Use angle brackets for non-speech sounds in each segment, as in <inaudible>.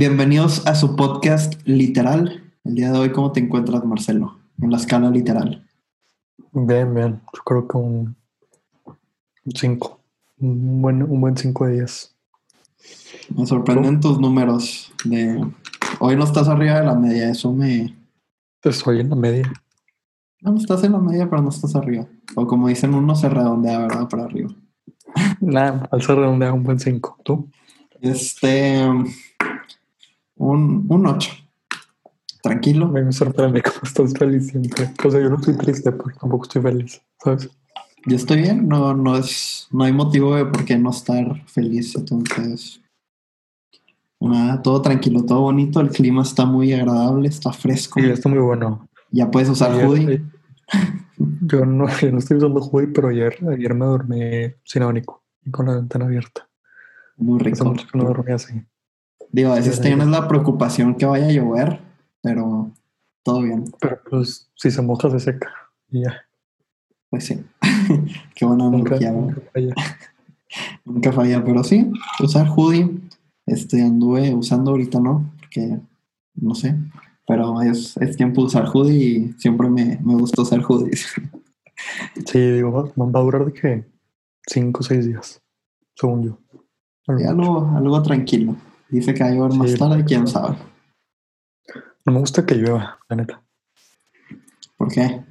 Bienvenidos a su podcast literal. El día de hoy, ¿cómo te encuentras, Marcelo? En la escala literal. Bien, bien. Yo creo que un 5. Un buen, un buen 5 de 10. Me sorprenden tus números. De... Hoy no estás arriba de la media, eso me. Estoy en la media. No, estás en la media, pero no estás arriba. O como dicen uno, se redondea, ¿verdad? Para arriba. Nada, al ser redondea un buen 5. ¿Tú? Este. Un, un 8. Tranquilo. Me sorprende cómo estás feliz siempre. O sea, yo no estoy triste porque tampoco estoy feliz, ¿sabes? Yo estoy bien, no, no es, no hay motivo de por qué no estar feliz. Entonces, nada, todo tranquilo, todo bonito. El clima está muy agradable, está fresco. Sí, está muy bueno. Ya puedes usar Ayer- hoodie. <laughs> Yo no, yo no estoy usando hoodie, pero ayer, ayer me dormí sin abanico y con la ventana abierta. Muy Hace rico. mucho que no dormía así. Digo, a veces Sí, tienes la preocupación que vaya a llover, pero todo bien. Pero pues, si se moja, se seca. Y ya. Pues sí. <laughs> Qué buena analogía, nunca falla. <laughs> Nunca falla, pero sí, usar hoodie. Este anduve usando ahorita, ¿no? Porque no sé. Pero es, es tiempo de usar hoodie y siempre me, me gusta usar hoodies. <laughs> Sí, digo, va, va a durar de que 5 o 6 días, según yo. Algo, algo tranquilo. Dice que va a llover más Sí. tarde, quién sabe. No me gusta que llueva, la neta, ¿Por qué?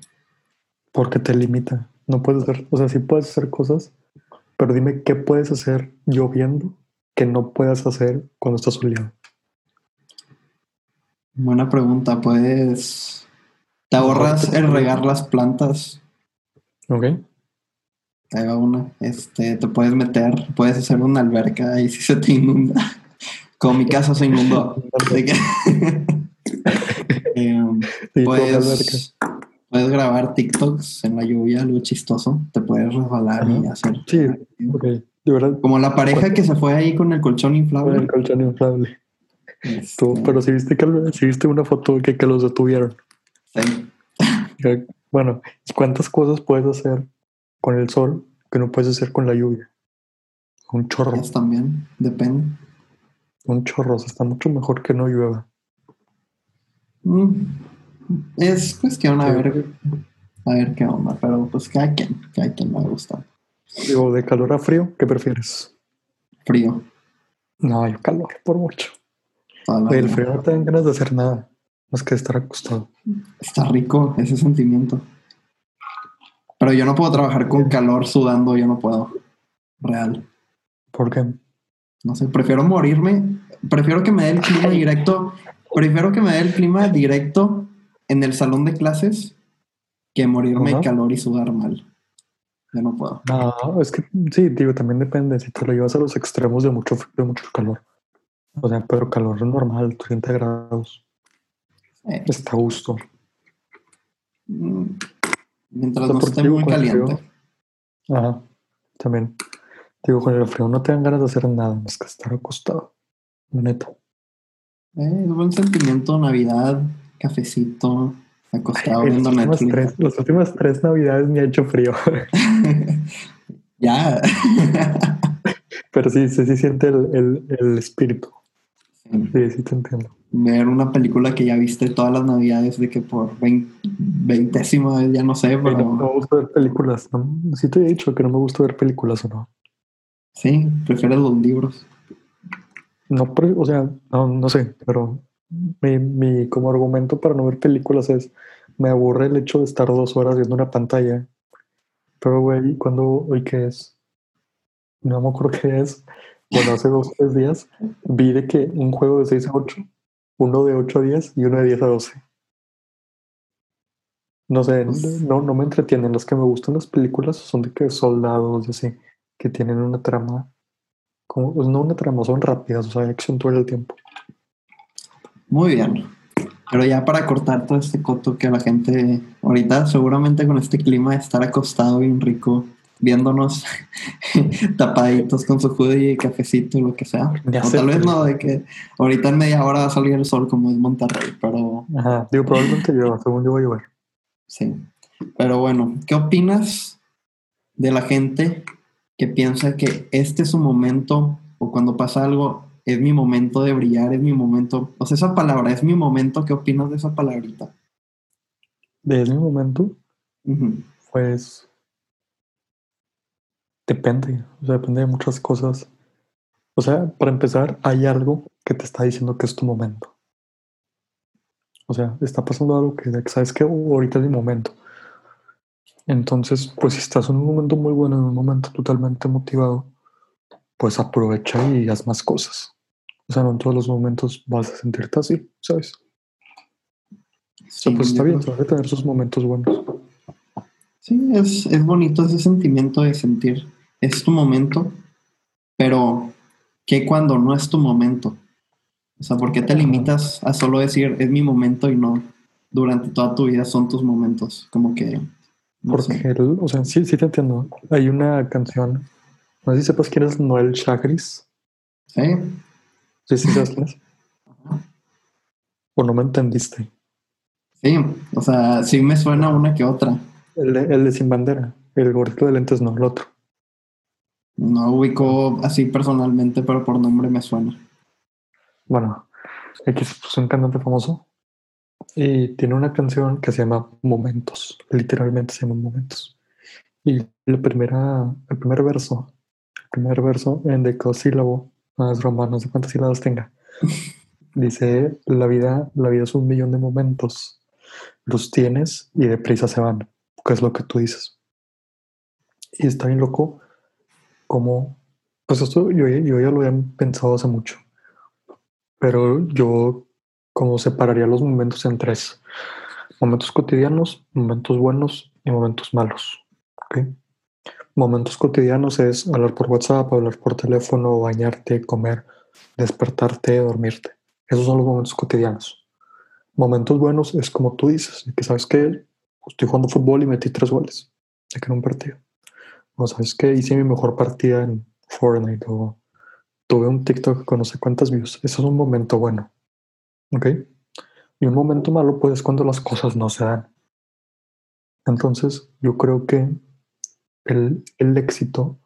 porque te limita. No puedes hacer, o sea, sí puedes hacer cosas, pero dime qué puedes hacer lloviendo que no puedas hacer cuando está soleado. Buena pregunta. Puedes. Te ahorras el regar las plantas. ¿Ok? Ahí va una. Este, te puedes meter, puedes hacer una alberca y si se te inunda. Como mi casa se inundó. <laughs> <laughs> Em, con puedes, puedes grabar TikToks en la lluvia, algo chistoso. Te puedes resbalar y hacer. Sí, ok. De verdad, Como la pareja que se fue ahí con el colchón con inflable. el colchón inflable. Este, Tú, pero si viste, que, si viste una foto que, que los detuvieron. sí. Bueno, ¿cuántas cosas puedes hacer con el sol que no puedes hacer con la lluvia? Un chorro, también, depende. Un chorro. O sea, está mucho mejor que no llueva. Mm, Es cuestión a ver, a ver qué onda, pero pues cada quien, cada quien me gusta. Digo, de calor a frío, ¿qué prefieres? Frío. No, yo calor, por mucho. Oye, el frío no te dan ganas de hacer nada, más que estar acostado. Está rico ese sentimiento. Pero yo no puedo trabajar con calor sudando, yo no puedo. Real. ¿Por qué? No sé, prefiero morirme. Prefiero que me dé el clima directo. Prefiero que me dé el clima directo en el salón de clases que morirme de calor y sudar mal. Yo no puedo. No, es que sí, digo, también depende. Si te lo llevas a los extremos de mucho frío, de mucho calor. O sea, pero calor normal, 30 grados. Eh, Está a gusto. mm, mientras O sea, no esté muy caliente. frío- Ajá, también. Digo, con el frío no te dan ganas de hacer nada más que estar acostado. La Neta. Eh, es buen sentimiento, Navidad, cafecito, acostado Las viendo Netflix. tres, las últimas tres navidades me ha hecho frío. <laughs> ya. <laughs> Pero sí, sí, sí siente el, el, el espíritu. Sí, sí te entiendo. Ver una película que ya viste todas las navidades de que por vein- veintésima vez, ya no sé, Ay, no, pero me gusta ver películas. ¿no? Sí te he dicho que no me gusta ver películas o no. Sí, prefieres los libros. No, o sea, no, no sé, pero mi, mi como argumento para no ver películas es me aburre el hecho de estar dos horas viendo una pantalla. Pero, güey, cuando hoy qué es? No me acuerdo qué es. Bueno, hace dos o tres días vi de que un juego de 6 a 8, uno de 8 a 10 y uno de 10 a 12. No sé, no, no me entretienen. Las que me gustan las películas son de que soldados y así, que tienen una trama, como, pues no una trama, son rápidas, o sea, hay acción todo el tiempo. Muy bien. Pero ya para cortar todo este coto que la gente ahorita seguramente con este clima de estar acostado bien rico viéndonos <laughs> tapaditos con su hoodie y cafecito, lo que sea. Ya o tal vez no, de que ahorita en media hora va a salir el sol como es Monterrey, pero Ajá, digo, probablemente llueva, según yo va a llover. sí. Pero bueno, ¿qué opinas de la gente que piensa que este es su momento o cuando pasa algo es mi momento de brillar, es mi momento, o sea, esa palabra, es mi momento, ¿qué opinas de esa palabrita? ¿De mi momento? Pues depende, o sea, depende de muchas cosas. O sea, para empezar, hay algo que te está diciendo que es tu momento. O sea, está pasando algo que sabes que ahorita es mi momento. Entonces, pues si estás en un momento muy bueno, en un momento totalmente motivado, pues aprovecha y haz más cosas. O sea, no en todos los momentos vas a sentirte así, ¿sabes? O sea, pues Sí, está bien, vas a tener sus momentos buenos. Sí, es, es bonito ese sentimiento de sentir, es tu momento, pero ¿qué cuando no es tu momento? O sea, ¿por qué te limitas a solo decir es mi momento y no durante toda tu vida son tus momentos? Como que, Porque, el- o sea, sí, sí te entiendo. Hay una canción, no sé si sepas quién es Noel Chagris. Sí, Sí, sí sabes quién es. O no me entendiste. sí, o sea, sí me suena una que otra. El de, el de Sin Bandera. El gordito de lentes, no, el otro. No ubico así personalmente, pero por nombre me suena. Bueno, X es un cantante famoso y tiene una canción que se llama Momentos. Literalmente se llama Momentos. Y la primera, el primer verso, el primer verso en decasílabo, no es broma, no sé cuántas sílabas tenga. <laughs> Dice, la vida, la vida es un millón de momentos. Los tienes y deprisa se van, que es lo que tú dices. Y está bien loco como, pues esto yo, yo ya lo había pensado hace mucho, pero yo como separaría los momentos en tres. Momentos cotidianos, momentos buenos y momentos malos. Momentos cotidianos es hablar por WhatsApp, hablar por teléfono, bañarte, comer, despertarte, dormirte. Esos son los momentos cotidianos. Momentos buenos es como tú dices, que sabes que estoy jugando fútbol y metí tres goles en un partido. O sabes que hice mi mejor partida en Fortnite o tuve un TikTok con no sé cuántas views. Eso es un momento bueno. ¿Ok? Y un momento malo pues es cuando las cosas no se dan. Entonces yo creo que el, el éxito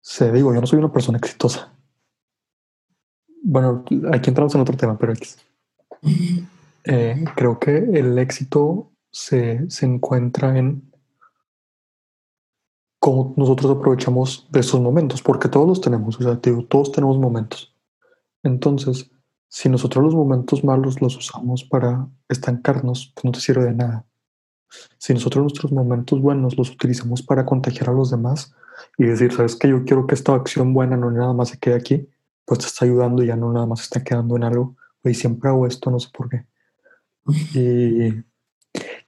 se digo, yo no soy una persona exitosa. Bueno, aquí entramos en otro tema, pero X. <laughs> Eh, creo que el éxito se, se encuentra en cómo nosotros aprovechamos de esos momentos, porque todos los tenemos, o sea, digo, todos tenemos momentos. Entonces, si nosotros los momentos malos los usamos para estancarnos, pues no te sirve de nada. Si nosotros nuestros momentos buenos los utilizamos para contagiar a los demás y decir, sabes que yo quiero que esta acción buena no nada más se quede aquí, pues te está ayudando y ya no nada más está quedando en algo. Y siempre hago esto, no sé por qué. Y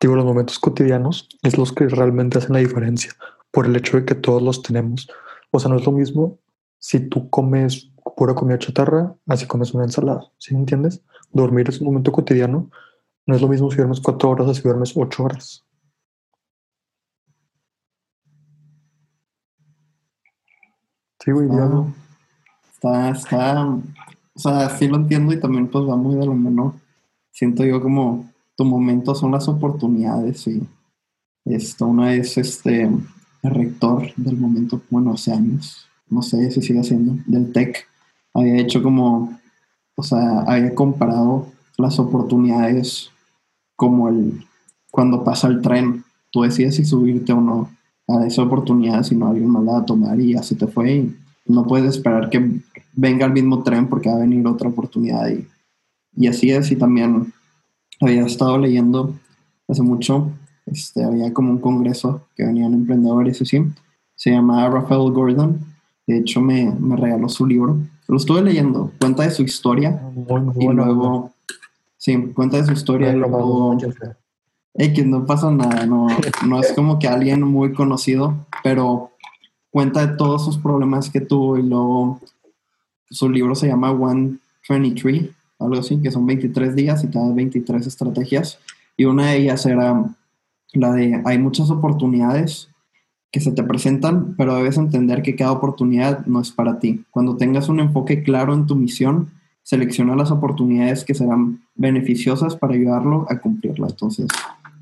digo, los momentos cotidianos es los que realmente hacen la diferencia por el hecho de que todos los tenemos. O sea, no es lo mismo si tú comes pura comida chatarra, así comes una ensalada, ¿sí me entiendes? Dormir es un momento cotidiano, no es lo mismo si duermes cuatro horas o si duermes ocho horas. Sí, güey, ya no. Está, está, o sea, sí lo entiendo y también pues va muy de lo menos. Siento yo como tu momento son las oportunidades y esto, una es este el rector del momento, bueno, hace años, no sé si sigue siendo, del TEC, había hecho como, o sea, había comparado las oportunidades como el, cuando pasa el tren, tú decides si subirte o no a esa oportunidad, si no alguien más la va a tomar y ya se te fue y no puedes esperar que venga el mismo tren porque va a venir otra oportunidad y, y así es y también había estado leyendo hace mucho este, había como un congreso que venían emprendedores así. Se llamaba Rafael Gordon. De hecho, me, me, regaló su libro. Lo estuve leyendo. Cuenta de su historia. Muy, muy y bueno, luego, sí, cuenta de su historia. y luego, no, no, no. X, pasa nada. No, no es como que alguien muy conocido, pero cuenta de todos sus problemas que tuvo. Y luego, su libro se llama 123, algo así, que son 23 días y te da 23 estrategias. Y una de ellas era la de hay muchas oportunidades que se te presentan, pero debes entender que cada oportunidad no es para ti. Cuando tengas un enfoque claro en tu misión, selecciona las oportunidades que serán beneficiosas para ayudarlo a cumplirla. Entonces,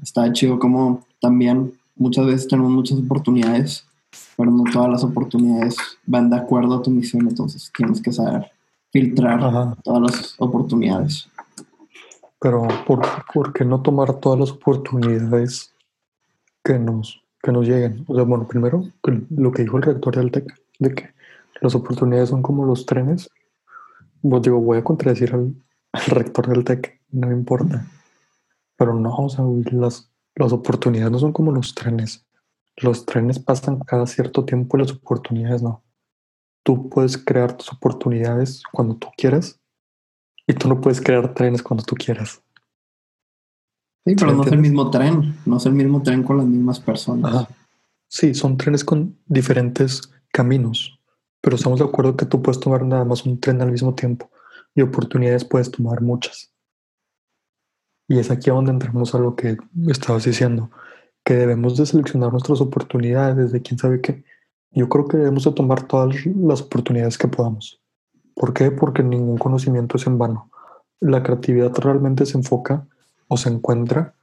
está chido como también muchas veces tenemos muchas oportunidades, pero no todas las oportunidades van de acuerdo a tu misión, entonces tienes que saber filtrar Ajá. todas las oportunidades. Pero ¿por, por qué no tomar todas las oportunidades que nos, que nos lleguen? O sea, bueno, primero, que lo que dijo el rector del TEC, de que las oportunidades son como los trenes. Pues digo, voy a contradecir al, al rector del TEC, no me importa. Pero no, o sea, las, las oportunidades no son como los trenes. Los trenes pasan cada cierto tiempo y las oportunidades no. Tú puedes crear tus oportunidades cuando tú quieras y tú no puedes crear trenes cuando tú quieras. Sí, pero ¿Sí no es el mismo tren, no es el mismo tren con las mismas personas. Ajá. Sí, son trenes con diferentes caminos, pero estamos de acuerdo que tú puedes tomar nada más un tren al mismo tiempo y oportunidades puedes tomar muchas. Y es aquí a donde entramos a lo que estabas diciendo, que debemos de seleccionar nuestras oportunidades de quién sabe qué. Yo creo que debemos de tomar todas las oportunidades que podamos. ¿Por qué? Porque ningún conocimiento es en vano. La creatividad realmente se enfoca o se encuentra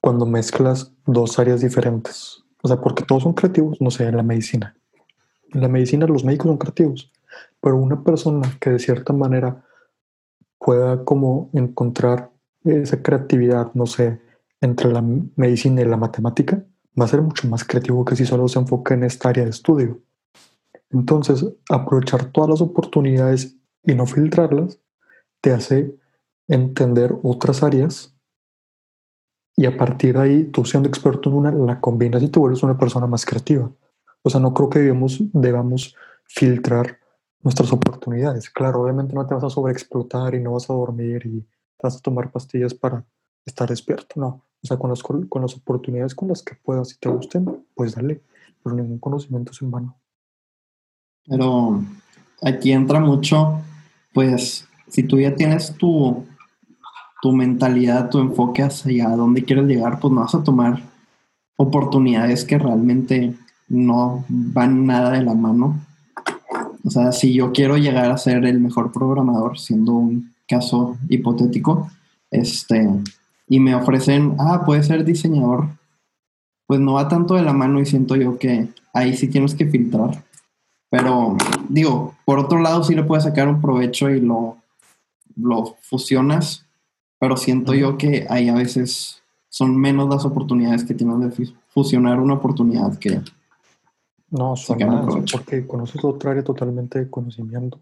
cuando mezclas dos áreas diferentes. O sea, porque todos son creativos, no sé, en la medicina. En la medicina los médicos son creativos, pero una persona que de cierta manera pueda como encontrar esa creatividad, no sé, entre la medicina y la matemática, va a ser mucho más creativo que si solo se enfoca en esta área de estudio. Entonces, aprovechar todas las oportunidades y no filtrarlas te hace entender otras áreas y a partir de ahí, tú siendo experto en una, la combinas y te vuelves una persona más creativa. O sea, no creo que debemos, debamos filtrar nuestras oportunidades. Claro, obviamente no te vas a sobreexplotar y no vas a dormir y vas a tomar pastillas para estar despierto, no. O sea, con las, con las oportunidades con las que puedas y te gusten, pues dale, pero ningún conocimiento es en vano. Pero aquí entra mucho, pues, si tú ya tienes tu, tu mentalidad, tu enfoque hacia dónde quieres llegar, pues no vas a tomar oportunidades que realmente no van nada de la mano. O sea, si yo quiero llegar a ser el mejor programador, siendo un caso hipotético, este, y me ofrecen, ah, puedes ser diseñador, pues no va tanto de la mano y siento yo que ahí sí tienes que filtrar. Pero digo, por otro lado sí le puedes sacar un provecho y lo, lo fusionas, pero siento yo que ahí a veces son menos las oportunidades que tienes de fusionar una oportunidad que... No, son más, porque conoces otra área totalmente de conocimiento.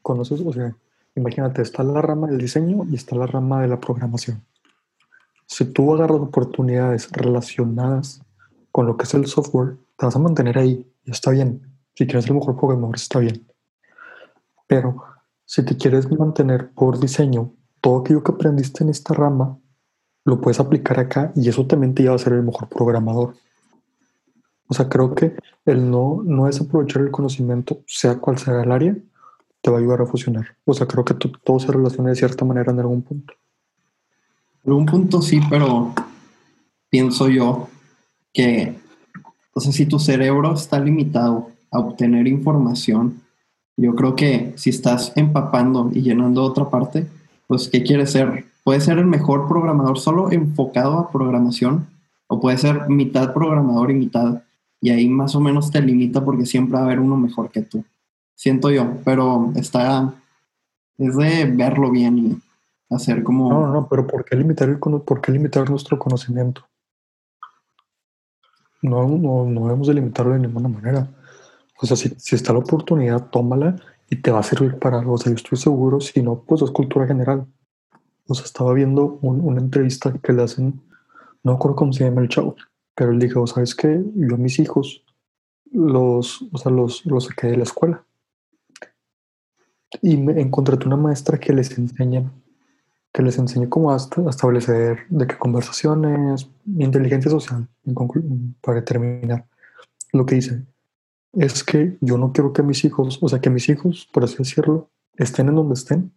Conoces, o sea, imagínate, está la rama del diseño y está la rama de la programación. Si tú agarras oportunidades relacionadas con lo que es el software, te vas a mantener ahí y está bien. Si quieres ser el mejor programador, está bien. Pero si te quieres mantener por diseño, todo aquello que aprendiste en esta rama lo puedes aplicar acá y eso también te lleva a ser el mejor programador. O sea, creo que el no, no desaprovechar el conocimiento, sea cual sea el área, te va a ayudar a fusionar. O sea, creo que to- todo se relaciona de cierta manera en algún punto. En algún punto sí, pero pienso yo que, o si tu cerebro está limitado a obtener información, yo creo que si estás empapando y llenando otra parte, pues, ¿qué quieres ser? Puedes ser el mejor programador solo enfocado a programación, o puedes ser mitad programador y mitad, y ahí más o menos te limita porque siempre va a haber uno mejor que tú. Siento yo, pero está, es de verlo bien y hacer como... No, no, no, pero ¿por qué limitar, el, por qué limitar nuestro conocimiento? No, no, no debemos de limitarlo de ninguna manera. O sea, si, si está la oportunidad, tómala y te va a servir para algo. O sea, yo estoy seguro, si no, pues es cultura general. O sea, estaba viendo un- una entrevista que le hacen, no recuerdo cómo se llama el chavo, pero él dijo, ¿sabes qué? Yo a mis hijos los, o sea, los, los saqué de la escuela. Y me encontré una maestra que les enseña, que les enseña cómo a est- a establecer de qué conversaciones, inteligencia social, para terminar. Lo que dice es que yo no quiero que mis hijos, o sea, que mis hijos, por así decirlo, estén en donde estén,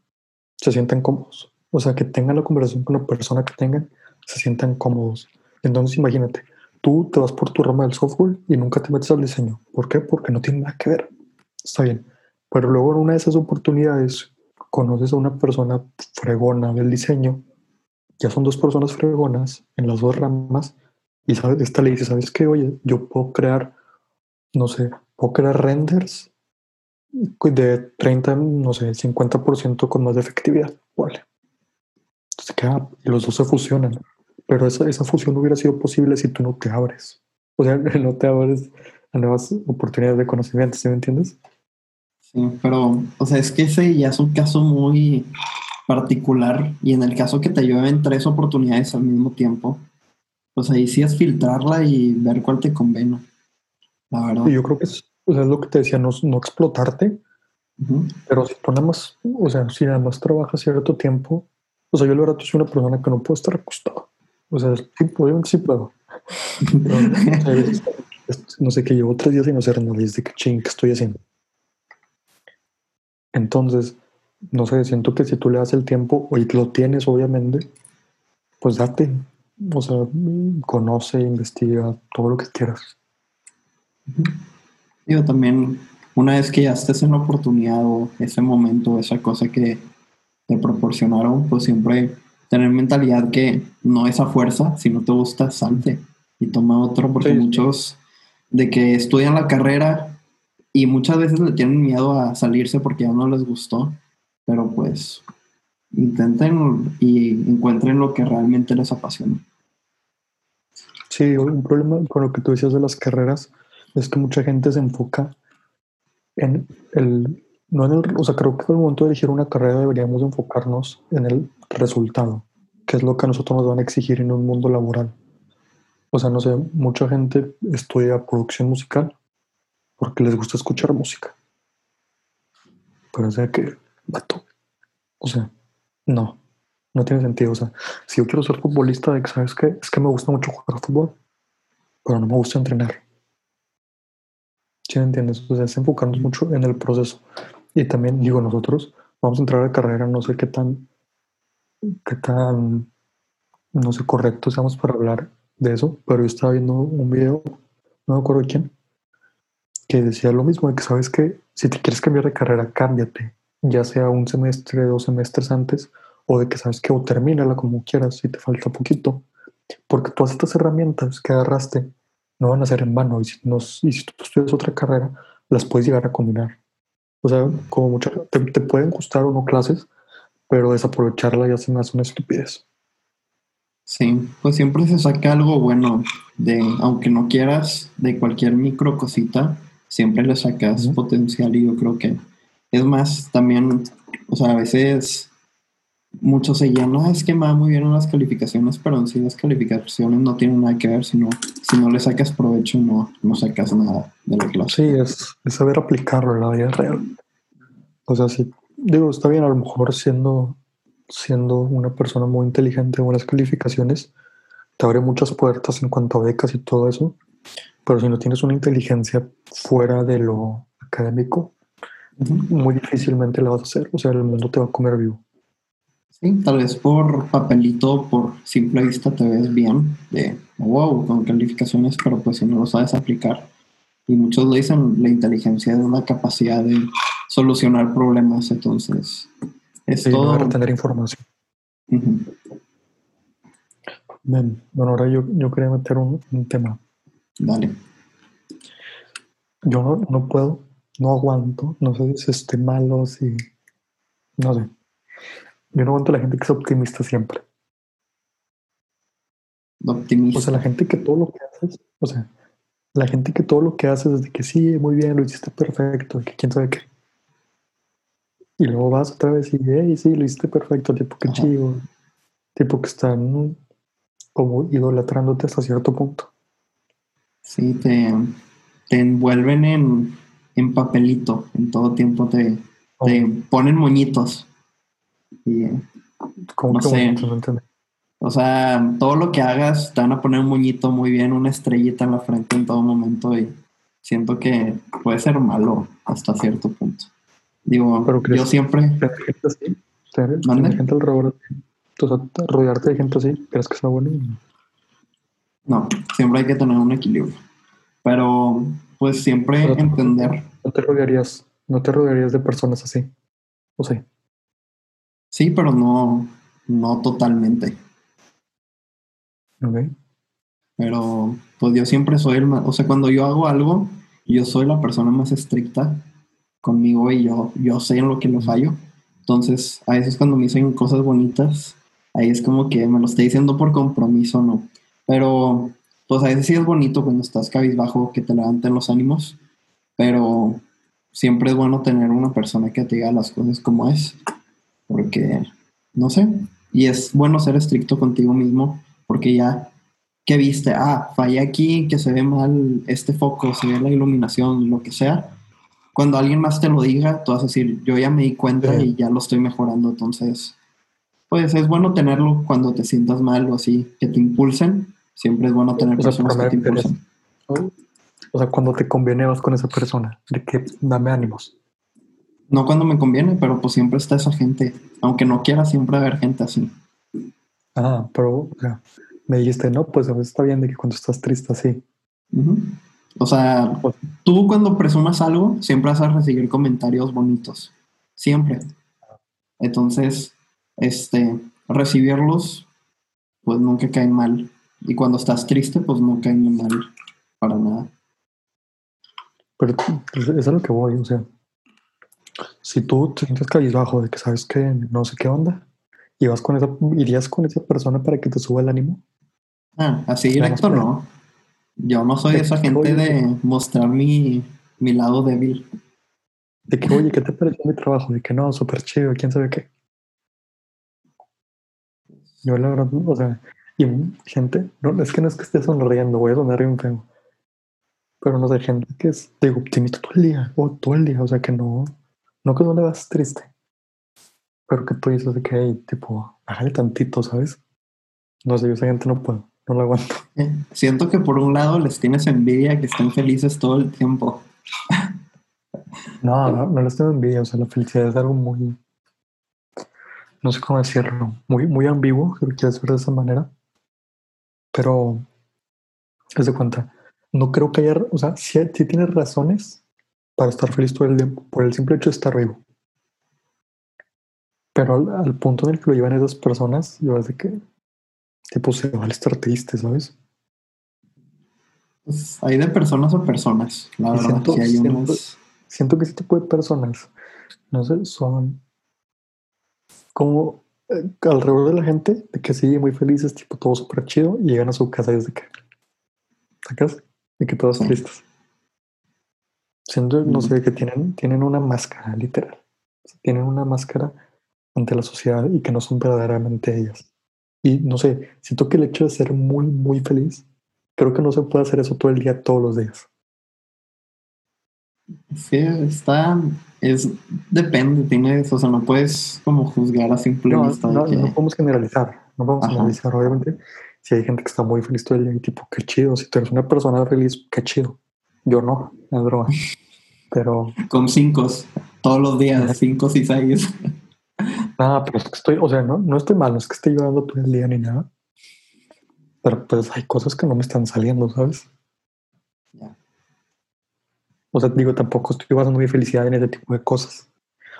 se sientan cómodos. O sea, que tengan la conversación con la persona que tengan, se sientan cómodos. Entonces, imagínate, tú te vas por tu rama del software y nunca te metes al diseño. ¿Por qué? Porque no tiene nada que ver. Está bien. Pero luego en una de esas oportunidades conoces a una persona fregona del diseño, ya son dos personas fregonas en las dos ramas, y sabes, esta le dice, ¿sabes qué? Oye, yo puedo crear, no sé, puedo crear renders de 30, no sé, 50% con más efectividad. Vale. Entonces queda, y los dos se fusionan. Pero esa, esa fusión no hubiera sido posible si tú no te abres. O sea, <laughs> no te abres a nuevas oportunidades de conocimiento, ¿sí me entiendes? Sí, pero, o sea, es que ese ya es un caso muy particular y en el caso que te llueven tres oportunidades al mismo tiempo, pues ahí sí es filtrarla y ver cuál te conviene. La verdad. yo creo que es, o sea, es lo que te decía, no, no explotarte, pero si tú nada más, o sea, si nada más trabajas cierto tiempo, o sea, yo la verdad soy una persona que no puedo estar acostado. O sea, sí, obviamente sí puedo. <laughs> no sé, que llevo tres días sin hacer nada y es de que ching, ¿qué estoy haciendo? Entonces, no sé, siento que si tú le das el tiempo y lo tienes, obviamente, pues date. O sea, conoce, investiga, todo lo que quieras. Yo también, una vez que ya estés en la oportunidad o ese momento, esa cosa que te proporcionaron, pues siempre tener mentalidad que no es a fuerza, si no te gusta, salte y toma otro, porque muchos de que estudian la carrera y muchas veces le tienen miedo a salirse porque ya no les gustó, pero pues intenten y encuentren lo que realmente les apasiona. Sí, un problema con lo que tú decías de las carreras es que mucha gente se enfoca en el, no en el, o sea, creo que al momento de elegir una carrera deberíamos enfocarnos en el resultado, que es lo que a nosotros nos van a exigir en un mundo laboral. O sea, no sé, mucha gente estudia producción musical porque les gusta escuchar música. Pero o sea que, vato, o sea, no, no tiene sentido. O sea, si yo quiero ser futbolista, sabes que es que me gusta mucho jugar fútbol, pero no me gusta entrenar. ¿Sí me entiendes? O sea, es enfocarnos mucho en el proceso. Y también digo, nosotros vamos a entrar a la carrera, no sé qué tan, qué tan, no sé, correcto seamos para hablar de eso, pero yo estaba viendo un video, no me acuerdo quién, que decía lo mismo, de que sabes que si te quieres cambiar de carrera, cámbiate, ya sea un semestre, dos semestres antes, o de que sabes que o termínala como quieras si te falta poquito, porque todas estas herramientas que agarraste no van a ser en vano, y si, no, y si tú estudias otra carrera, las puedes llegar a combinar. O sea, como muchas, te, te pueden gustar o no clases, pero desaprovecharla ya se me hace una estupidez. Sí, pues siempre se saca algo bueno de, aunque no quieras, de cualquier micro cosita, siempre le sacas potencial y yo creo que es más también, o sea, a veces muchos se llaman, no, es que me va muy bien en las calificaciones, pero en sí las calificaciones no tienen nada que ver, sino si no le sacas provecho no, no sacas nada de la clase. Sí, es, es saber aplicarlo en la vida real. O sea, sí, digo, está bien a lo mejor siendo siendo una persona muy inteligente, buenas calificaciones, te abre muchas puertas en cuanto a becas y todo eso. Pero si no tienes una inteligencia fuera de lo académico, muy difícilmente la vas a hacer. O sea, el mundo te va a comer vivo. Sí, tal vez por papelito, por simple vista te ves bien, de wow, con calificaciones, pero pues si no lo sabes aplicar. Y muchos le dicen, la inteligencia es una capacidad de solucionar problemas, entonces es todo. retener información. Bien, bueno, ahora yo, yo quería meter un, tema. Dale. Yo no, no, puedo, no aguanto, no sé si esté malo, si. No sé. Yo no aguanto a la gente que es optimista siempre. Optimista. O sea, la gente que todo lo que haces, o sea, la gente que todo lo que haces es de que sí, muy bien, lo hiciste perfecto, que quién sabe qué. Y luego vas otra vez y, hey, sí, lo hiciste perfecto, tipo que chido. Tipo que están como idolatrándote hasta cierto punto. Sí, te, te envuelven en, en, papelito, en todo tiempo te, te ponen moñitos. Y, ¿Cómo no sé. o sea, todo lo que hagas te van a poner un moñito muy bien, una estrellita en la frente en todo momento y siento que puede ser malo hasta cierto punto. Digo, Pero yo siempre. Gente así? gente alrededor rodearte de gente así, ¿crees que sea bueno? No, siempre hay que tener un equilibrio. Pero, pues siempre entender. No te rodearías, no te rodearías de personas así. ¿O sí? Sí, pero no, no totalmente. Ok. Pero, pues yo siempre soy el más. O sea, cuando yo hago algo, yo soy la persona más estricta conmigo y yo, yo sé en lo que lo fallo. Entonces, a veces cuando me dicen cosas bonitas, ahí es como que me lo estoy diciendo por compromiso, ¿no? Pero, pues a veces sí es bonito cuando estás cabizbajo que te levanten los ánimos, pero siempre es bueno tener una persona que te diga las cosas como es, porque, no sé, y es bueno ser estricto contigo mismo, porque ya que viste, ah, fallé aquí, que se ve mal este foco, se ve la iluminación, lo que sea, cuando alguien más te lo diga, tú vas a decir, yo ya me di cuenta y ya lo estoy mejorando, entonces, pues es bueno tenerlo cuando te sientas mal o así, que te impulsen, siempre es bueno tener personas que te impulsen. O sea, cuando te conviene vas con esa persona, de que dame ánimos. No cuando me conviene, pero pues siempre está esa gente. Aunque no quiera, siempre haber gente así. Ah, pero me dijiste, no, pues a veces está bien de que cuando estás triste así. O sea, tú cuando presumas algo, siempre vas a recibir comentarios bonitos. Siempre. Entonces, este, recibirlos, pues nunca caen mal. Y cuando estás triste, pues no caen mal para nada. Pero pues, eso es a lo que voy, o sea, si tú te sientes cabizbajo de que sabes que no sé qué onda, y vas con esa, irías con esa persona para que te suba el ánimo. Ah, así directo no. Yo no soy esa gente de mostrar mi, mi lado débil. De que, oye, ¿qué te pareció mi trabajo? De que no, súper chido, quién sabe qué. Yo la verdad, o sea, y gente, no, es que no es que esté sonriendo, voy a sonar bien feo. Pero no sé, gente que es, digo, optimista todo el día, o todo el día, o sea, que no, no que no le vas triste. Pero que tú dices de que, hay tipo, bájale tantito, ¿sabes? No sé, yo esa gente no puedo, no la aguanto. <laughs> Eh, siento que por un lado les tienes envidia que estén felices todo el tiempo. no, no, no les tengo envidia, o sea, la felicidad es algo muy, no sé cómo decirlo, muy, muy ambiguo, si lo quieres ver de esa manera. Pero, haz de cuenta, no creo que haya, o sea, sí, tienes razones para estar feliz todo el tiempo, por el simple hecho de estar vivo. Pero al, punto en el que lo llevan esas personas, yo de que, tipo, se vale estar triste, ¿sabes? Pues hay de personas a personas, la verdad. Siento, hay siento, siento, que ese tipo de personas, no sé, son como eh, alrededor de la gente, de que sigue muy felices, tipo, todo súper chido, y llegan a su casa y es de que, ¿sacas? y que todos tristes. Siendo, no sé, que tienen, tienen una máscara, literal. Tienen una máscara ante la sociedad y que no son verdaderamente ellas. Y no sé, siento que el hecho de ser muy, muy feliz, creo que no se puede hacer eso todo el día, todos los días. Sí, está, es, depende, tienes, o sea, no puedes como juzgar a simple no, vista. No, no podemos generalizar, no podemos generalizar, obviamente si hay gente que está muy feliz todo el día y tipo, qué chido, si tú eres una persona feliz, qué chido. Yo no, es droga. Pero... Con cinco, todos los días, cinco y seis. Nada, pero es que estoy, o sea, no, no estoy mal, no es que esté llorando todo el día ni nada. Pero pues hay cosas que no me están saliendo, ¿sabes? O sea, digo, tampoco estoy basando mi felicidad en ese tipo de cosas.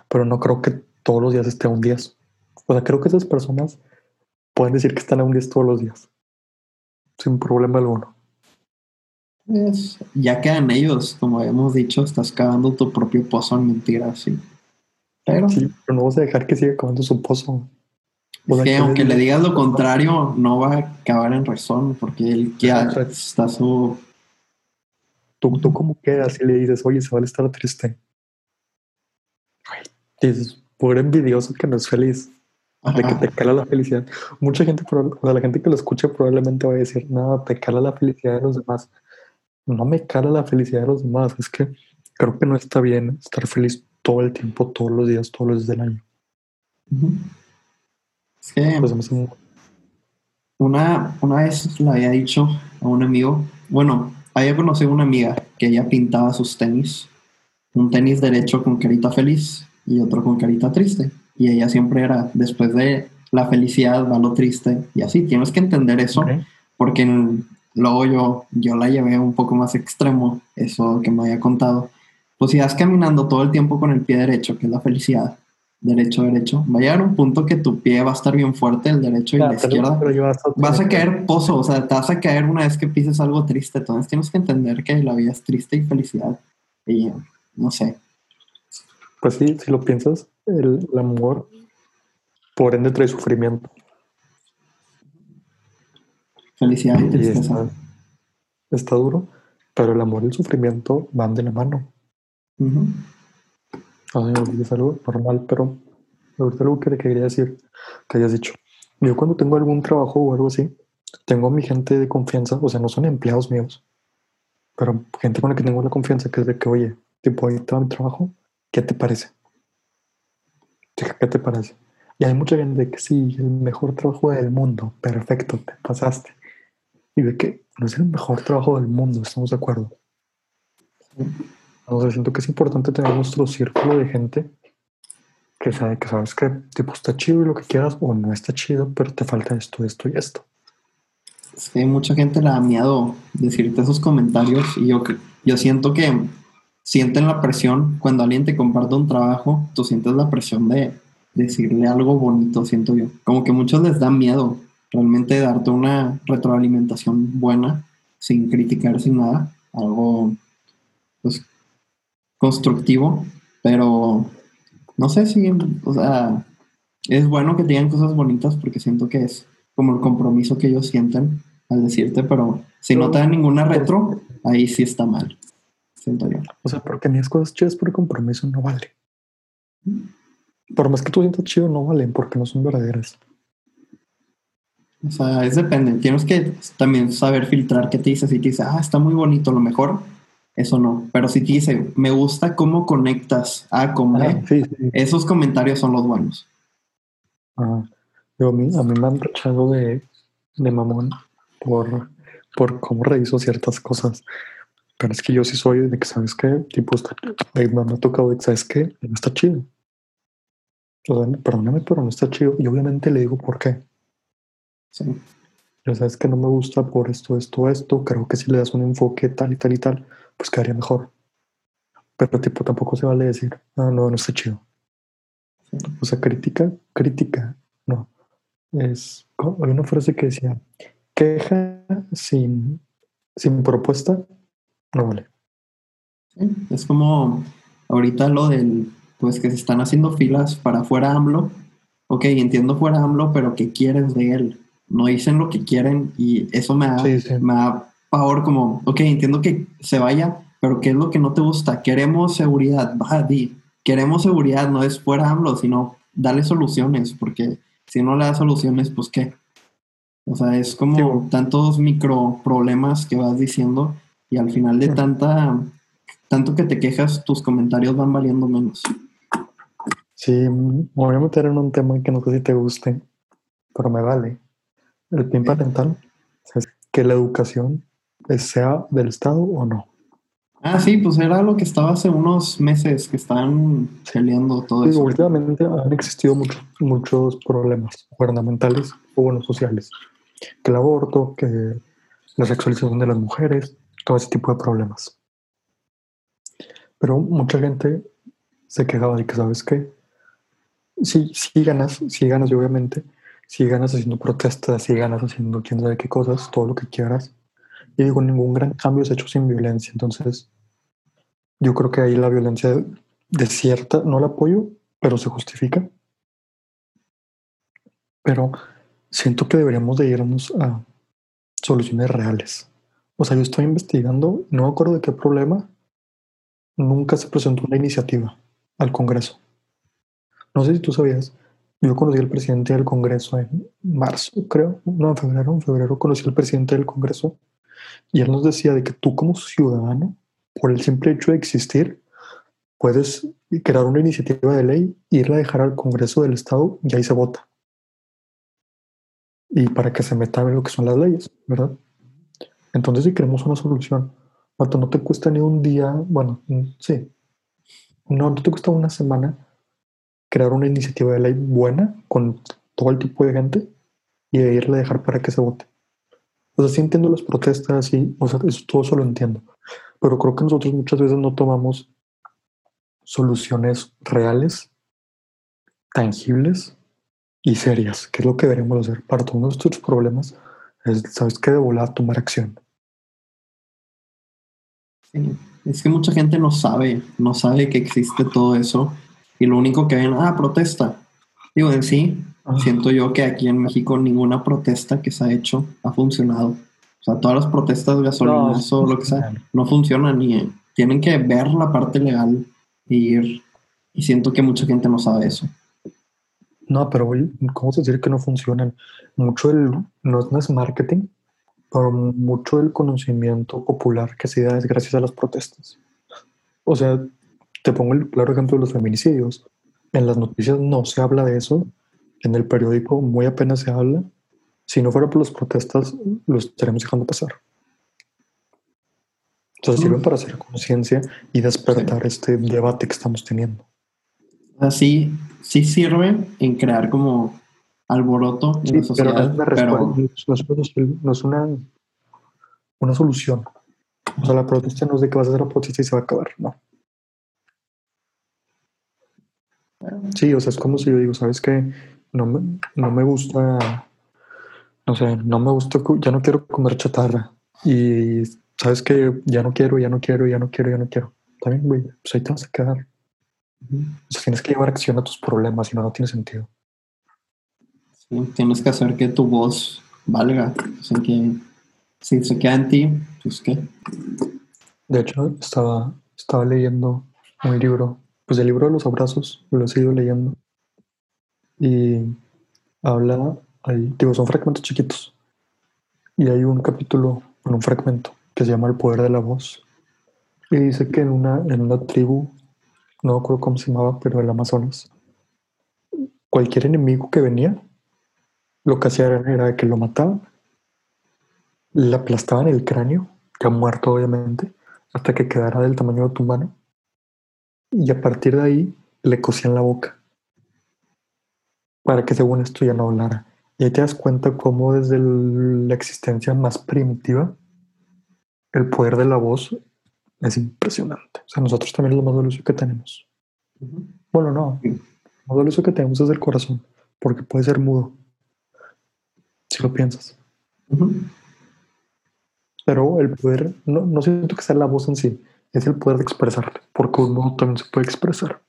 Pero no creo que todos los días esté a un 10. O sea, creo que esas personas pueden decir que están a un 10 todos los días sin problema alguno. Pues, ya quedan ellos, como hemos dicho, estás cavando tu propio pozo en mentiras, sí. Pero, sí, pero no vas a dejar que siga cavando su pozo. Es que aunque le digas lo contrario, no va a acabar en razón, porque él ya está su... ¿Tú, tú cómo quedas y le dices, oye, se va a estar triste? Dices, por envidioso que no es feliz de que te cala la felicidad. Mucha gente, o sea, la gente que lo escucha probablemente va a decir, no, te cala la felicidad de los demás. No me cala la felicidad de los demás, es que creo que no está bien estar feliz todo el tiempo, todos los días, todos los días del año. Sí. Pues, una, una vez le había dicho a un amigo, bueno, había conocido una amiga que ella pintaba sus tenis, un tenis derecho con carita feliz y otro con carita triste y ella siempre era, después de la felicidad va lo triste y así, tienes que entender eso, porque luego yo, yo la llevé un poco más extremo, eso que me había contado. Pues si vas caminando todo el tiempo con el pie derecho, que es la felicidad, derecho, derecho, va a llegar un punto que tu pie va a estar bien fuerte, el derecho y la izquierda. vas a caer pozo, o sea, te vas a caer una vez que pises algo triste. Entonces tienes que entender que la vida es triste y felicidad. Y no sé, Pues sí, si lo piensas, el, el amor por ende trae sufrimiento. Felicidad y tristeza. está, está duro, pero el amor y el sufrimiento van de la mano. Ujú. O sea, es algo normal, pero ahorita algo que te quería decir, que hayas dicho. Yo cuando tengo algún trabajo o algo así, tengo a mi gente de confianza, o sea, no son empleados míos, pero gente con la que tengo la confianza, que es de que, oye, tipo, ahí está mi trabajo, ¿qué te parece? ¿Qué te parece? Y hay mucha gente de que sí, el mejor trabajo del mundo, perfecto, te pasaste. Y de que no es el mejor trabajo del mundo, estamos de acuerdo. O siento que es importante tener nuestro círculo de gente que sabe que sabes que tipo está chido y lo que quieras o no está chido, pero te falta esto, esto y esto. Es mucha gente le da miedo decirte esos comentarios y yo, yo siento que sienten la presión cuando alguien te comparte un trabajo, tú sientes la presión de decirle algo bonito, siento yo. Como que muchos les da miedo realmente darte una retroalimentación buena, sin criticar, sin nada, algo pues, constructivo, pero no sé si, o sea, es bueno que te digan cosas bonitas porque siento que es como el compromiso que ellos sienten al decirte, pero si no te dan ninguna retro, ahí sí está mal, siento yo. O sea, porque mis cosas chidas por compromiso no vale. Por más que tú sientas chido, no valen porque no son verdaderas. O sea, es depende. Tienes que también saber filtrar qué te dice. Si te dice, ah, está muy bonito, lo mejor, eso no. Pero si te dice, me gusta cómo conectas A con B, Ah, sí, sí. esos comentarios son los buenos. Ajá. Yo, a, mí, a mí me han rechazado de, de mamón por, por cómo reviso ciertas cosas. Pero es que yo sí soy de que, ¿sabes qué? Tipo, está, de- me ha tocado de que, ¿sabes qué? No está chido. O sea, perdóname, pero no está chido. Y obviamente le digo por qué. Sí. Pero sabes que no me gusta por esto, esto, esto. Creo que si le das un enfoque tal y tal y tal, pues quedaría mejor. Pero tipo, tampoco se vale decir, ah, no, no está chido. Sí. O sea, crítica, crítica, no. Es, había una frase que decía, queja sin, sin propuesta, no vale. Sí, Es como ahorita lo del, pues que se están haciendo filas para fuera AMLO. Ok, entiendo fuera AMLO, pero ¿qué quieres de él? No dicen lo que quieren y eso me da, Sí, sí. me da pavor como, ok, entiendo que se vaya, pero ¿qué es lo que no te gusta? Queremos seguridad, baja, di. Queremos seguridad, no es fuera AMLO, sino darle soluciones, porque si no le das soluciones, pues qué. O sea, es como Sí, bueno. tantos micro problemas que vas diciendo y al final de tanta tanto que te quejas, tus comentarios van valiendo menos. Sí, me voy a meter en un tema que no sé si te guste, pero me vale. El PIN parental es que la educación sea del Estado o no. Ah, sí, pues era lo que estaba hace unos meses que estaban peleando todo Sí, eso. últimamente han existido muchos, muchos problemas gubernamentales o bueno, sociales. Que el aborto, que la sexualización de las mujeres, todo ese tipo de problemas. Pero mucha gente se quejaba de que, ¿sabes qué? Sí, sí ganas, sí ganas, y obviamente, sí ganas haciendo protestas, sí ganas haciendo quién sabe qué cosas, todo lo que quieras. Y digo, ningún gran cambio es hecho sin violencia. Entonces, yo creo que ahí la violencia de cierta, no la apoyo, pero se justifica. Pero siento que deberíamos de irnos a soluciones reales. O sea, yo estoy investigando, no me acuerdo de qué problema, nunca se presentó una iniciativa al Congreso. No sé si tú sabías, yo conocí al presidente del Congreso en marzo, creo, no, en febrero, en febrero conocí al presidente del Congreso y él nos decía de que tú como ciudadano, por el simple hecho de existir, puedes crear una iniciativa de ley, irla a dejar al Congreso del Estado y ahí se vota. Y para que se meta en lo que son las leyes, ¿verdad? Entonces, si queremos una solución, no te cuesta ni un día, bueno, sí, no, no te cuesta una semana crear una iniciativa de ley buena con todo el tipo de gente y de irle a dejar para que se vote. O sea, sí entiendo las protestas y, o sea, eso, todo eso lo entiendo, pero creo que nosotros muchas veces no tomamos soluciones reales, tangibles y serias, que es lo que deberíamos hacer para todos nuestros problemas. Es, ¿Sabes qué? De volar, tomar acción. Sí, Es que mucha gente no sabe, no sabe que existe todo eso y lo único que ven, ah, protesta. Digo, en sí, Ajá. siento yo que aquí en México ninguna protesta que se ha hecho ha funcionado. O sea, todas las protestas, gasolinas No, o lo que sea, no funcionan y tienen que ver la parte legal y ir. Y siento que mucha gente no sabe eso. No, pero ¿cómo se decir que no funcionan? Mucho del, no es- no es marketing, pero mucho del conocimiento popular que se da es gracias a las protestas. O sea, te pongo el claro ejemplo de los feminicidios. En las noticias no se habla de eso, en el periódico muy apenas se habla. Si no fuera por las protestas, lo estaremos dejando pasar. Entonces sirven Mm. para hacer conciencia y despertar este debate que estamos teniendo. Así sí sirve en crear como alboroto en la pero no sociedad, es una pero, respuesta, no es una, no es una, una solución. O sea, la protesta no es de que vas a hacer la protesta y se va a acabar, no. Sí, o sea, es como si yo digo, ¿sabes qué? No me, no me gusta, no sé, no me gusta, ya no quiero comer chatarra. Y ¿sabes qué? Ya no quiero, ya no quiero, ya no quiero, ya no quiero. También, güey, pues ahí te vas a quedar. O sea, tienes que llevar acción a tus problemas, si no, no tiene sentido. sí, tienes que hacer que tu voz valga. O sea, que si se queda en ti, pues qué. De hecho, estaba, estaba leyendo un libro, pues el libro de los abrazos, lo he seguido leyendo. Y habla, digo, son fragmentos chiquitos. Y hay un capítulo, bueno, un fragmento que se llama El poder de la voz. Y dice que en una, en una tribu, no me acuerdo cómo se llamaba, pero del Amazonas, cualquier enemigo que venía, lo que hacían era que lo mataban, le aplastaban el cráneo, ya muerto obviamente, hasta que quedara del tamaño de tu mano. Y a partir de ahí le cosían la boca para que según esto ya no hablara. Y ahí te das cuenta cómo desde el- la existencia más primitiva el poder de la voz es impresionante. O sea, nosotros también es lo más valioso que tenemos. Bueno, no, lo más valioso que tenemos es el corazón, porque puede ser mudo, si lo piensas. Pero el poder, no, no siento que sea la voz en sí, es el poder de expresarte, porque uno también se puede expresar.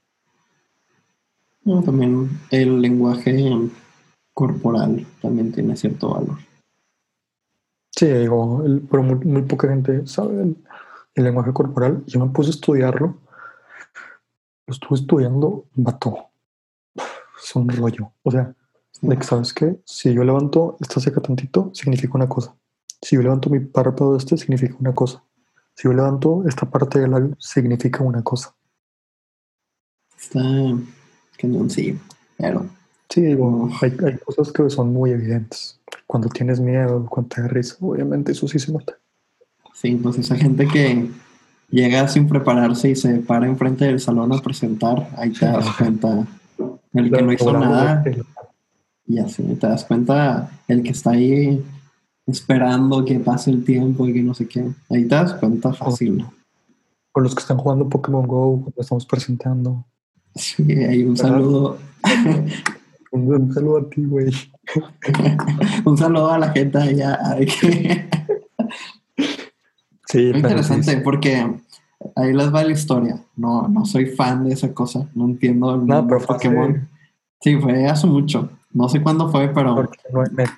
No, También el lenguaje corporal también tiene cierto valor. Sí, digo, el- pero muy, muy poca gente sabe el, el lenguaje corporal. Yo me puse a estudiarlo. Lo estuve estudiando, vato. Es un rollo. O sea, sabes que si yo levanto esta ceja tantito, significa una cosa. Si yo levanto mi párpado este, significa una cosa. Si yo levanto esta parte del labio, significa una cosa. Está cañoncillo, pero Sí, digo, hay, hay cosas que son muy evidentes. Cuando tienes miedo, cuando te da risa, obviamente eso sí se nota. sí, pues esa gente que llega sin prepararse y se para enfrente del salón a presentar, ahí te das cuenta. El que no hizo nada, y así te das cuenta, el que está ahí esperando que pase el tiempo y que no sé qué, ahí te das cuenta fácil. ¿no? Con los que están jugando Pokémon Go, cuando estamos presentando. Sí, hay un ¿Verdad? saludo, <laughs> Un, un saludo a ti, güey. <laughs> un saludo a la gente allá. <laughs> Sí, Muy interesante sí, porque ahí les va la historia. No, no soy fan de esa cosa, no entiendo el No, pero fue Pokémon. hace- Sí, fue hace mucho. No sé cuándo fue, pero porque no hay meses.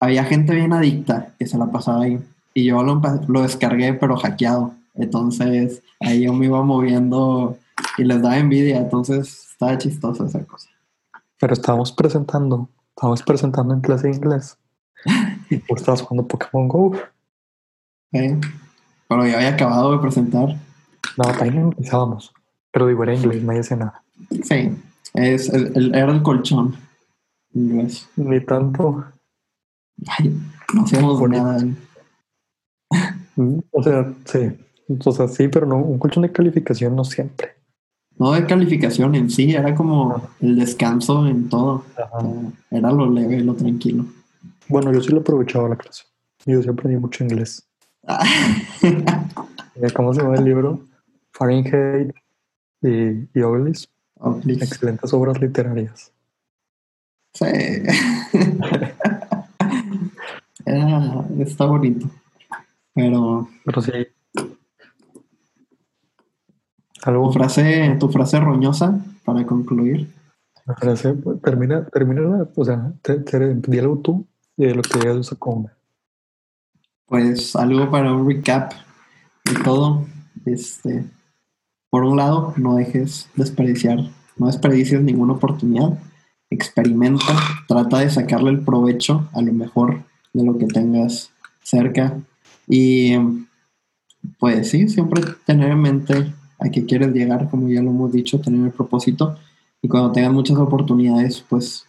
Había gente bien adicta que se la pasaba ahí. Y yo lo, lo descargué, pero hackeado. Entonces ahí yo me iba moviendo y les daba envidia. Entonces estaba chistosa esa cosa. Pero estábamos presentando, estábamos presentando en clase de inglés. Y tú estabas jugando Pokémon Go. ¿ok? Pero ya había acabado de presentar. No, también empezábamos. Pero digo, era inglés, no decía nada. Sí, es, el- el- era el colchón. Inglés. Ni tanto. No Bonito. nada. Mm, O sea, sí. O sea, sí, pero no, un colchón de calificación no siempre. No de calificación en sí, era como el descanso en todo. Era lo leve, lo tranquilo. Bueno, yo sí lo aprovechaba la clase. Yo sí aprendí mucho inglés. <laughs> Eh, ¿Cómo se llama el libro? Fahrenheit y, y. Excelentes obras literarias. Sí. <laughs> Era- está bonito. Pero Pero sí. Tu frase, tu frase roñosa para concluir. La frase, pues, termina, termina, o sea, te, te, tú y de lo que ya usa como. Pues algo para un recap de todo. Este, por un lado, no dejes desperdiciar, no desperdicies ninguna oportunidad. Experimenta, trata de sacarle el provecho a lo mejor de lo que tengas cerca. Y pues sí, siempre tener en mente a qué quieres llegar, como ya lo hemos dicho, tener el propósito. Y cuando tengas muchas oportunidades, pues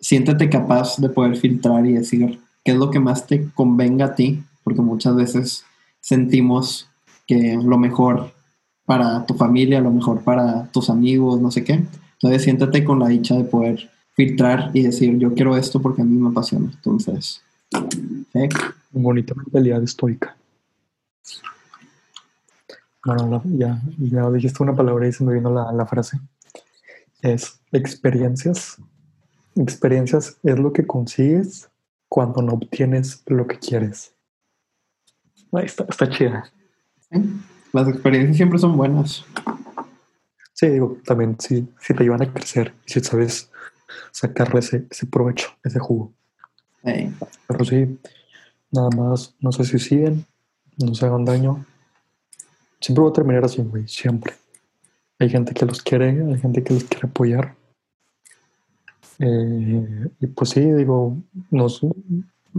siéntete capaz de poder filtrar y decir qué es lo que más te convenga a ti, porque muchas veces sentimos que lo mejor para tu familia, lo mejor para tus amigos, no sé qué. Entonces siéntate con la dicha de poder filtrar y decir, yo quiero esto porque a mí me apasiona. Entonces, ¿eh? bonita mentalidad estoica. Bueno, ya, ya dijiste una palabra y se me vino la, la frase. Es experiencias. Experiencias es lo que consigues cuando no obtienes lo que quieres. Ahí está, está chida. Las experiencias siempre son buenas. Sí, digo, también sí, si te llevan a crecer y si sabes sacarle ese, ese provecho, ese jugo. Pero sí, nada más no se suiciden, no se hagan daño, Siempre voy a terminar así, güey, siempre. Hay gente que los quiere, hay gente que los quiere apoyar. Eh, y pues sí, digo, nos,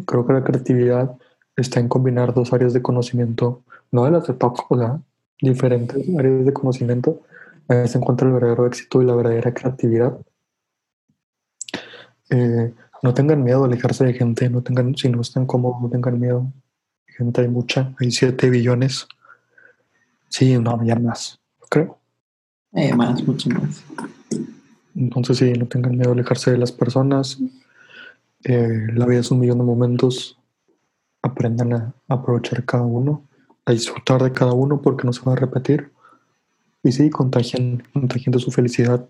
creo que la creatividad está en combinar dos áreas de conocimiento, no de las de TOC, o sea, diferentes áreas de conocimiento. Ahí se encuentra el verdadero éxito y la verdadera creatividad. Eh, no tengan miedo a alejarse de gente, no tengan, si no están cómodos, no tengan miedo. Gente hay mucha, hay 7 billones. Sí, no, ya más, creo. Eh, más, mucho más. Entonces sí, no tengan miedo a alejarse de las personas. Eh, la vida es un millón de momentos. Aprendan a aprovechar cada uno, a disfrutar de cada uno porque no se va a repetir. Y sí, contagien, contagien de su felicidad.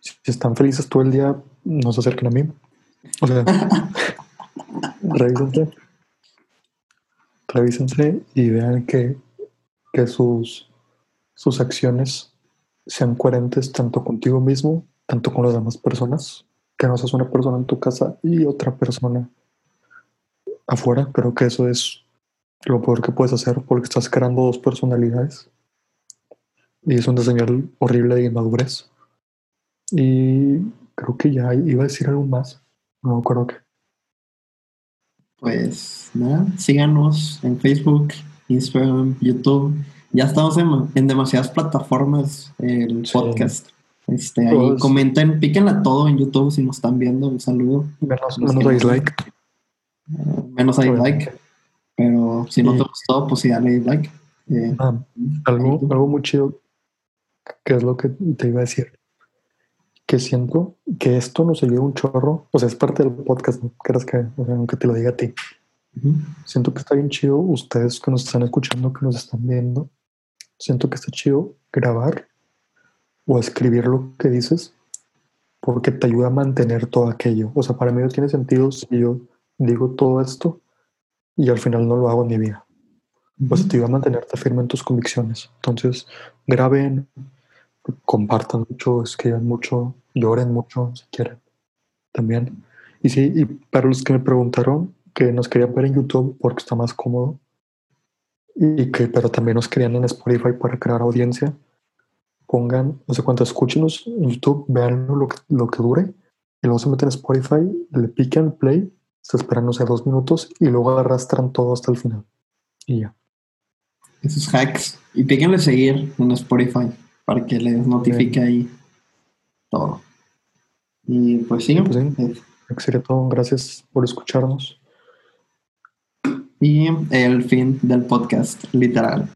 Si están felices todo el día, no se acerquen a mí. O sea, <laughs> revísense. Revísense y vean que que sus, sus acciones sean coherentes tanto contigo mismo, tanto con las demás personas, que no seas una persona en tu casa y otra persona afuera. Creo que eso es lo peor que puedes hacer porque estás creando dos personalidades y es una señal horrible de inmadurez. Y creo que ya iba a decir algo más. No creo que. Pues nada, síganos en Facebook, Instagram, YouTube. Ya estamos en, demasiadas plataformas el podcast. Este, ahí pues, comenten, píquenla todo en YouTube si nos están viendo. Un saludo. Menos, menos dislike. Uh, menos dislike. Pero si no te gustó, pues sí, dale dislike. Eh, ah, algo, algo muy chido, que es lo que te iba a decir. Que siento que esto nos ayuda un chorro. O sea, es parte del podcast, ¿no? creas que, o sea, aunque te lo diga a ti Siento que está bien chido ustedes que nos están escuchando, que nos están viendo. Siento que está chido grabar o escribir lo que dices porque te ayuda a mantener todo aquello. O sea, para mí no tiene sentido si yo digo todo esto y al final no lo hago en mi vida. O sea, te ayuda a mantenerte firme en tus convicciones. Entonces, graben, compartan mucho, escriban mucho, lloren mucho si quieren también. Y sí, y para los que me preguntaron, que nos querían ver en YouTube porque está más cómodo y que pero también nos querían en Spotify para crear audiencia pongan no sé cuánto escúchenos en YouTube vean lo que, lo que dure y luego se meten en Spotify le pican play se esperan no sé dos minutos y luego arrastran todo hasta el final. Y ya. Esos hacks. Y píquenle seguir en Spotify para que les notifique ahí todo y pues sí, pues sí. Sería todo. Gracias por escucharnos y el fin del podcast, literal.